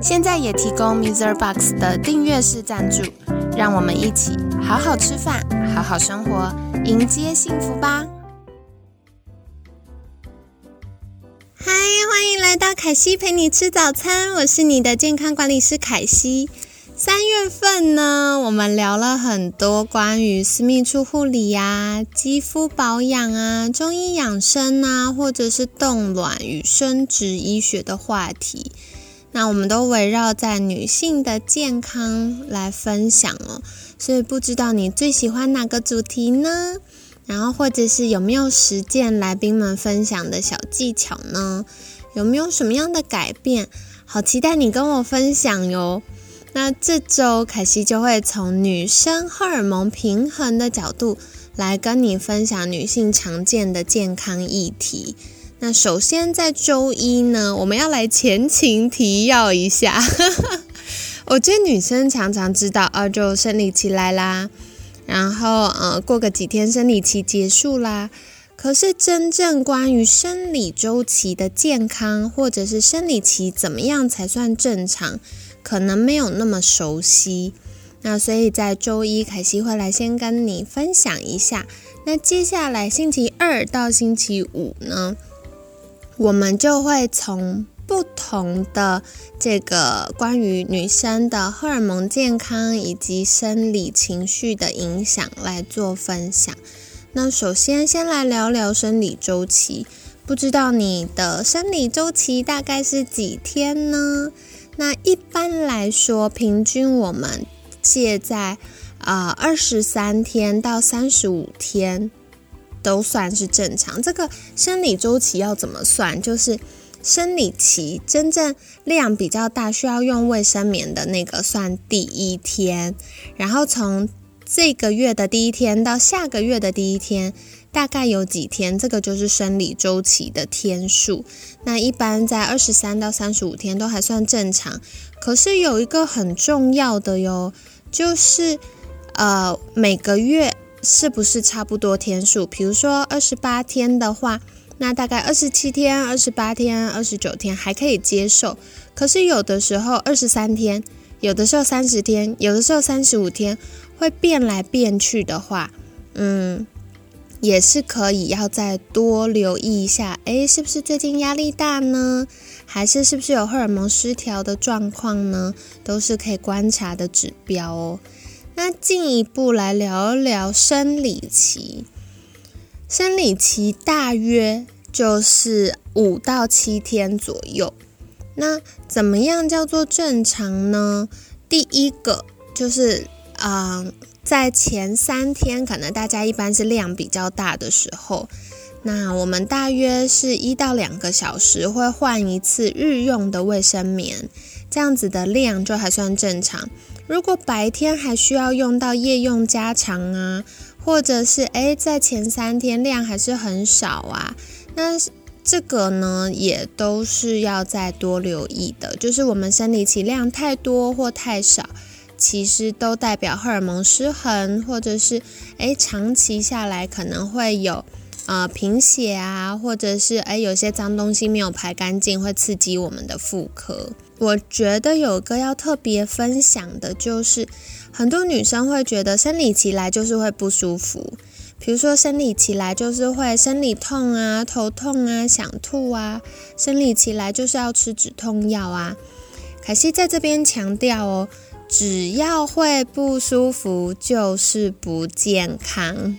现在也提供 Mr. Box 的订阅式赞助，让我们一起好好吃饭，好好生活，迎接幸福吧！嗨，欢迎来到凯西陪你吃早餐，我是你的健康管理师凯西。三月份呢，我们聊了很多关于私密处护理呀、肌肤保养啊、中医养生啊，或者是冻卵与生殖医学的话题。那我们都围绕在女性的健康来分享哦。所以不知道你最喜欢哪个主题呢？然后或者是有没有实践来宾们分享的小技巧呢？有没有什么样的改变？好期待你跟我分享哟。那这周凯西就会从女生荷尔蒙平衡的角度来跟你分享女性常见的健康议题。那首先在周一呢，我们要来前情提要一下。我觉得女生常常知道啊，就生理期来啦，然后呃过个几天生理期结束啦。可是真正关于生理周期的健康，或者是生理期怎么样才算正常？可能没有那么熟悉，那所以在周一凯西会来先跟你分享一下。那接下来星期二到星期五呢，我们就会从不同的这个关于女生的荷尔蒙健康以及生理情绪的影响来做分享。那首先先来聊聊生理周期，不知道你的生理周期大概是几天呢？那一般来说，平均我们介在啊二十三天到三十五天都算是正常。这个生理周期要怎么算？就是生理期真正量比较大，需要用卫生棉的那个算第一天，然后从这个月的第一天到下个月的第一天。大概有几天，这个就是生理周期的天数。那一般在二十三到三十五天都还算正常。可是有一个很重要的哟，就是呃每个月是不是差不多天数？比如说二十八天的话，那大概二十七天、二十八天、二十九天还可以接受。可是有的时候二十三天，有的时候三十天，有的时候三十五天，会变来变去的话，嗯。也是可以，要再多留意一下，诶，是不是最近压力大呢？还是是不是有荷尔蒙失调的状况呢？都是可以观察的指标哦。那进一步来聊一聊生理期，生理期大约就是五到七天左右。那怎么样叫做正常呢？第一个就是，嗯。在前三天，可能大家一般是量比较大的时候，那我们大约是一到两个小时会换一次日用的卫生棉，这样子的量就还算正常。如果白天还需要用到夜用加长啊，或者是诶在前三天量还是很少啊，那这个呢也都是要再多留意的，就是我们生理期量太多或太少。其实都代表荷尔蒙失衡，或者是诶长期下来可能会有呃贫血啊，或者是诶有些脏东西没有排干净，会刺激我们的妇科。我觉得有个要特别分享的，就是很多女生会觉得生理期来就是会不舒服，比如说生理期来就是会生理痛啊、头痛啊、想吐啊，生理期来就是要吃止痛药啊。凯西在这边强调哦。只要会不舒服，就是不健康。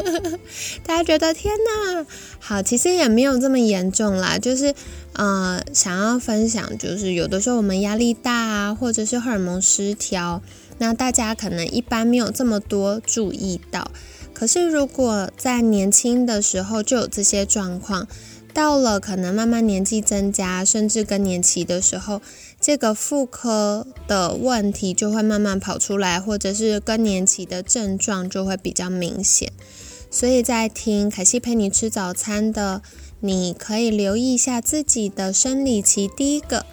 大家觉得天哪，好，其实也没有这么严重啦。就是呃，想要分享，就是有的时候我们压力大啊，或者是荷尔蒙失调，那大家可能一般没有这么多注意到。可是如果在年轻的时候就有这些状况，到了可能慢慢年纪增加，甚至更年期的时候，这个妇科的问题就会慢慢跑出来，或者是更年期的症状就会比较明显。所以在听凯西陪你吃早餐的，你可以留意一下自己的生理期，第一个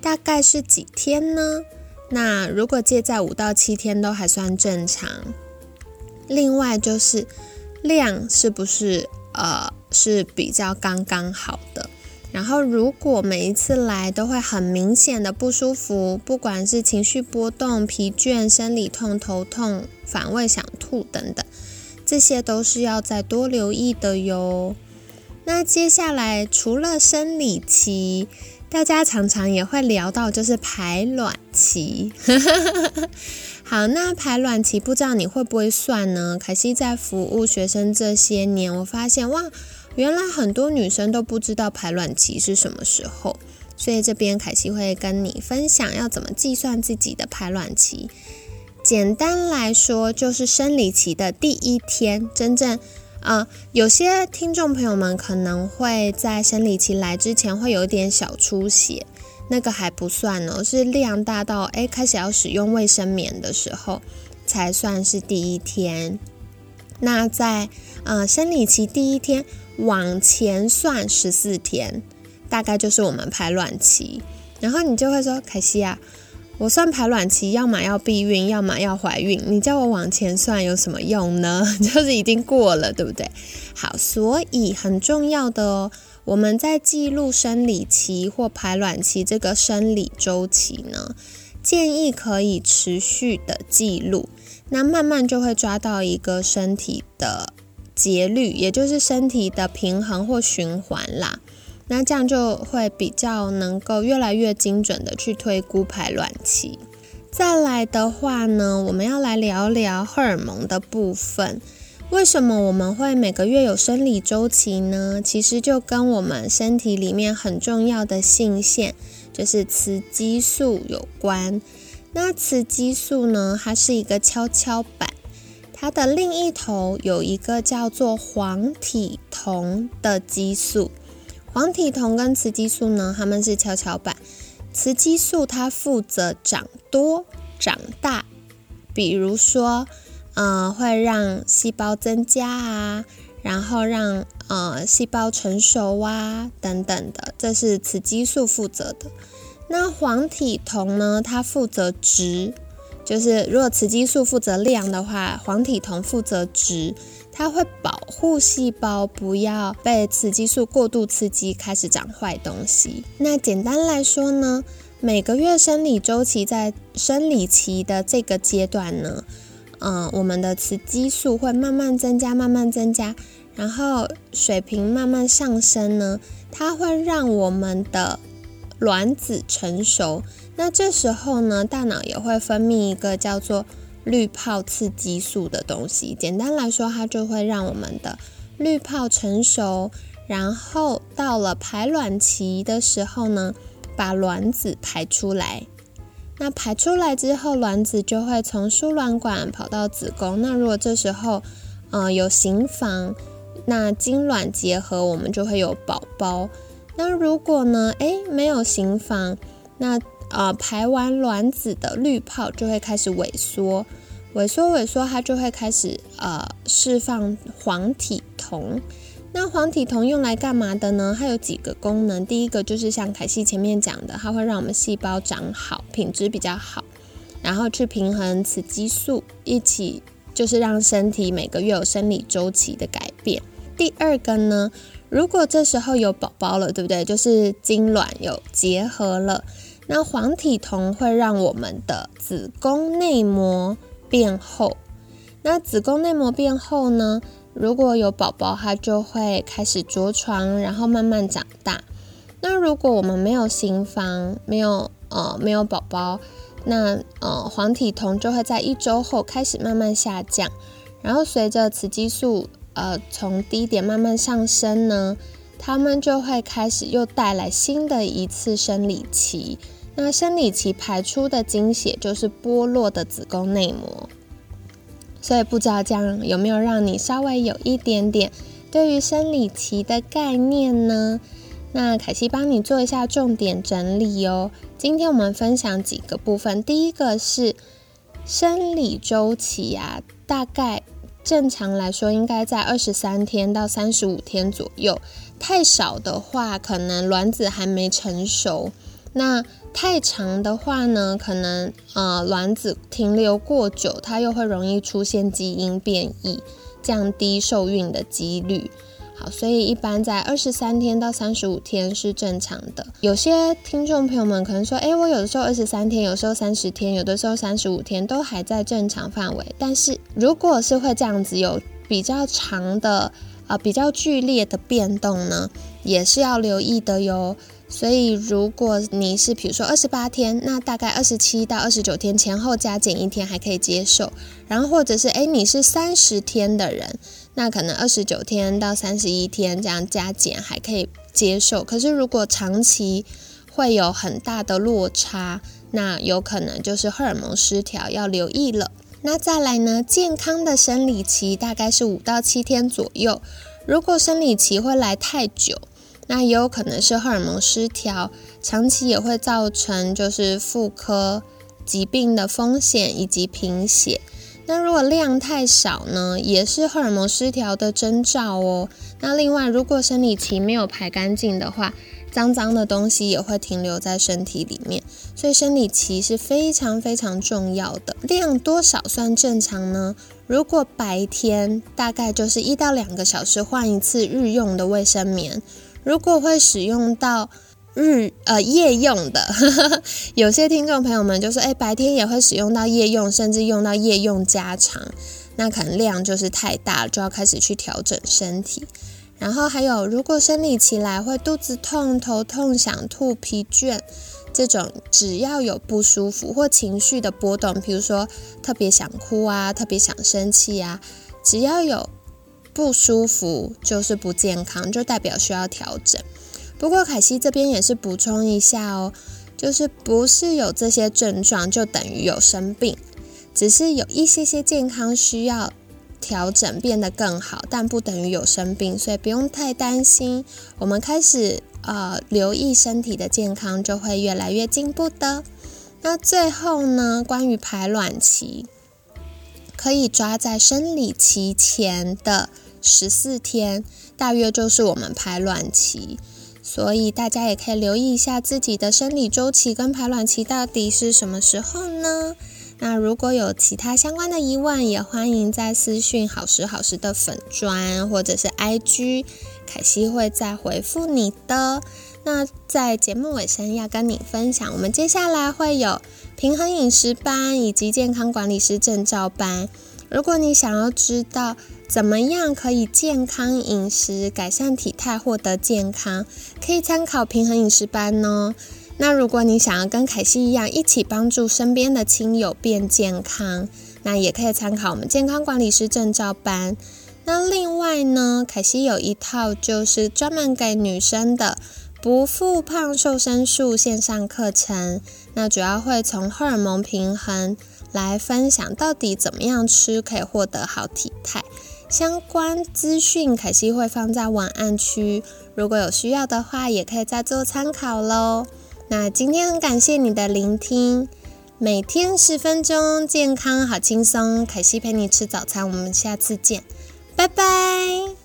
大概是几天呢？那如果介在五到七天都还算正常。另外就是量是不是呃是比较刚刚好的？然后如果每一次来都会很明显的不舒服，不管是情绪波动、疲倦、生理痛、头痛、反胃、想吐等等，这些都是要再多留意的哟。那接下来除了生理期，大家常常也会聊到就是排卵期。好，那排卵期不知道你会不会算呢？凯西在服务学生这些年，我发现哇。原来很多女生都不知道排卵期是什么时候，所以这边凯西会跟你分享要怎么计算自己的排卵期。简单来说，就是生理期的第一天。真正，呃，有些听众朋友们可能会在生理期来之前会有点小出血，那个还不算哦，是量大到诶开始要使用卫生棉的时候才算是第一天。那在呃生理期第一天。往前算十四天，大概就是我们排卵期。然后你就会说：“凯西啊，我算排卵期，要么要避孕，要么要怀孕。你叫我往前算有什么用呢？就是已经过了，对不对？好，所以很重要的哦，我们在记录生理期或排卵期这个生理周期呢，建议可以持续的记录，那慢慢就会抓到一个身体的。节律，也就是身体的平衡或循环啦，那这样就会比较能够越来越精准的去推估排卵期。再来的话呢，我们要来聊聊荷尔蒙的部分。为什么我们会每个月有生理周期呢？其实就跟我们身体里面很重要的性腺，就是雌激素有关。那雌激素呢，它是一个跷跷板。它的另一头有一个叫做黄体酮的激素，黄体酮跟雌激素呢，它们是跷跷板。雌激素它负责长多、长大，比如说，呃，会让细胞增加啊，然后让呃细胞成熟啊等等的，这是雌激素负责的。那黄体酮呢，它负责值。就是如果雌激素负责量的话，黄体酮负责值，它会保护细胞不要被雌激素过度刺激，开始长坏东西。那简单来说呢，每个月生理周期在生理期的这个阶段呢，嗯，我们的雌激素会慢慢增加，慢慢增加，然后水平慢慢上升呢，它会让我们的卵子成熟。那这时候呢，大脑也会分泌一个叫做滤泡刺激素的东西。简单来说，它就会让我们的滤泡成熟，然后到了排卵期的时候呢，把卵子排出来。那排出来之后，卵子就会从输卵管跑到子宫。那如果这时候，呃，有行房，那精卵结合，我们就会有宝宝。那如果呢，诶，没有行房，那呃，排完卵子的滤泡就会开始萎缩，萎缩萎缩，它就会开始呃释放黄体酮。那黄体酮用来干嘛的呢？它有几个功能。第一个就是像凯西前面讲的，它会让我们细胞长好，品质比较好，然后去平衡雌激素，一起就是让身体每个月有生理周期的改变。第二个呢，如果这时候有宝宝了，对不对？就是精卵有结合了。那黄体酮会让我们的子宫内膜变厚，那子宫内膜变厚呢？如果有宝宝，它就会开始着床，然后慢慢长大。那如果我们没有行房，没有呃没有宝宝，那呃黄体酮就会在一周后开始慢慢下降，然后随着雌激素呃从低点慢慢上升呢。他们就会开始又带来新的一次生理期。那生理期排出的精血就是剥落的子宫内膜。所以不知道这样有没有让你稍微有一点点对于生理期的概念呢？那凯西帮你做一下重点整理哦。今天我们分享几个部分，第一个是生理周期啊，大概正常来说应该在二十三天到三十五天左右。太少的话，可能卵子还没成熟；那太长的话呢，可能呃卵子停留过久，它又会容易出现基因变异，降低受孕的几率。所以一般在二十三天到三十五天是正常的。有些听众朋友们可能说，诶，我有的时候二十三天，有时候三十天，有的时候三十五天，都还在正常范围。但是如果是会这样子有比较长的啊，比较剧烈的变动呢，也是要留意的哟。所以如果你是比如说二十八天，那大概二十七到二十九天前后加减一天还可以接受。然后或者是诶，你是三十天的人。那可能二十九天到三十一天这样加减还可以接受，可是如果长期会有很大的落差，那有可能就是荷尔蒙失调，要留意了。那再来呢，健康的生理期大概是五到七天左右，如果生理期会来太久，那也有可能是荷尔蒙失调，长期也会造成就是妇科疾病的风险以及贫血。那如果量太少呢，也是荷尔蒙失调的征兆哦。那另外，如果生理期没有排干净的话，脏脏的东西也会停留在身体里面。所以生理期是非常非常重要的。量多少算正常呢？如果白天大概就是一到两个小时换一次日用的卫生棉，如果会使用到。日呃夜用的，有些听众朋友们就说，哎，白天也会使用到夜用，甚至用到夜用加长，那可能量就是太大，就要开始去调整身体。然后还有，如果生理期来会肚子痛、头痛、想吐、疲倦，这种只要有不舒服或情绪的波动，比如说特别想哭啊，特别想生气啊，只要有不舒服就是不健康，就代表需要调整。不过凯西这边也是补充一下哦，就是不是有这些症状就等于有生病，只是有一些些健康需要调整变得更好，但不等于有生病，所以不用太担心。我们开始呃留意身体的健康，就会越来越进步的。那最后呢，关于排卵期，可以抓在生理期前的十四天，大约就是我们排卵期。所以大家也可以留意一下自己的生理周期跟排卵期到底是什么时候呢？那如果有其他相关的疑问，也欢迎在私讯好时好时的粉砖或者是 IG，凯西会再回复你的。那在节目尾声要跟你分享，我们接下来会有平衡饮食班以及健康管理师证照班。如果你想要知道怎么样可以健康饮食、改善体态、获得健康，可以参考平衡饮食班哦。那如果你想要跟凯西一样，一起帮助身边的亲友变健康，那也可以参考我们健康管理师证照班。那另外呢，凯西有一套就是专门给女生的不复胖瘦身术线上课程，那主要会从荷尔蒙平衡。来分享到底怎么样吃可以获得好体态，相关资讯凯西会放在文案区，如果有需要的话，也可以再做参考喽。那今天很感谢你的聆听，每天十分钟，健康好轻松，凯西陪你吃早餐，我们下次见，拜拜。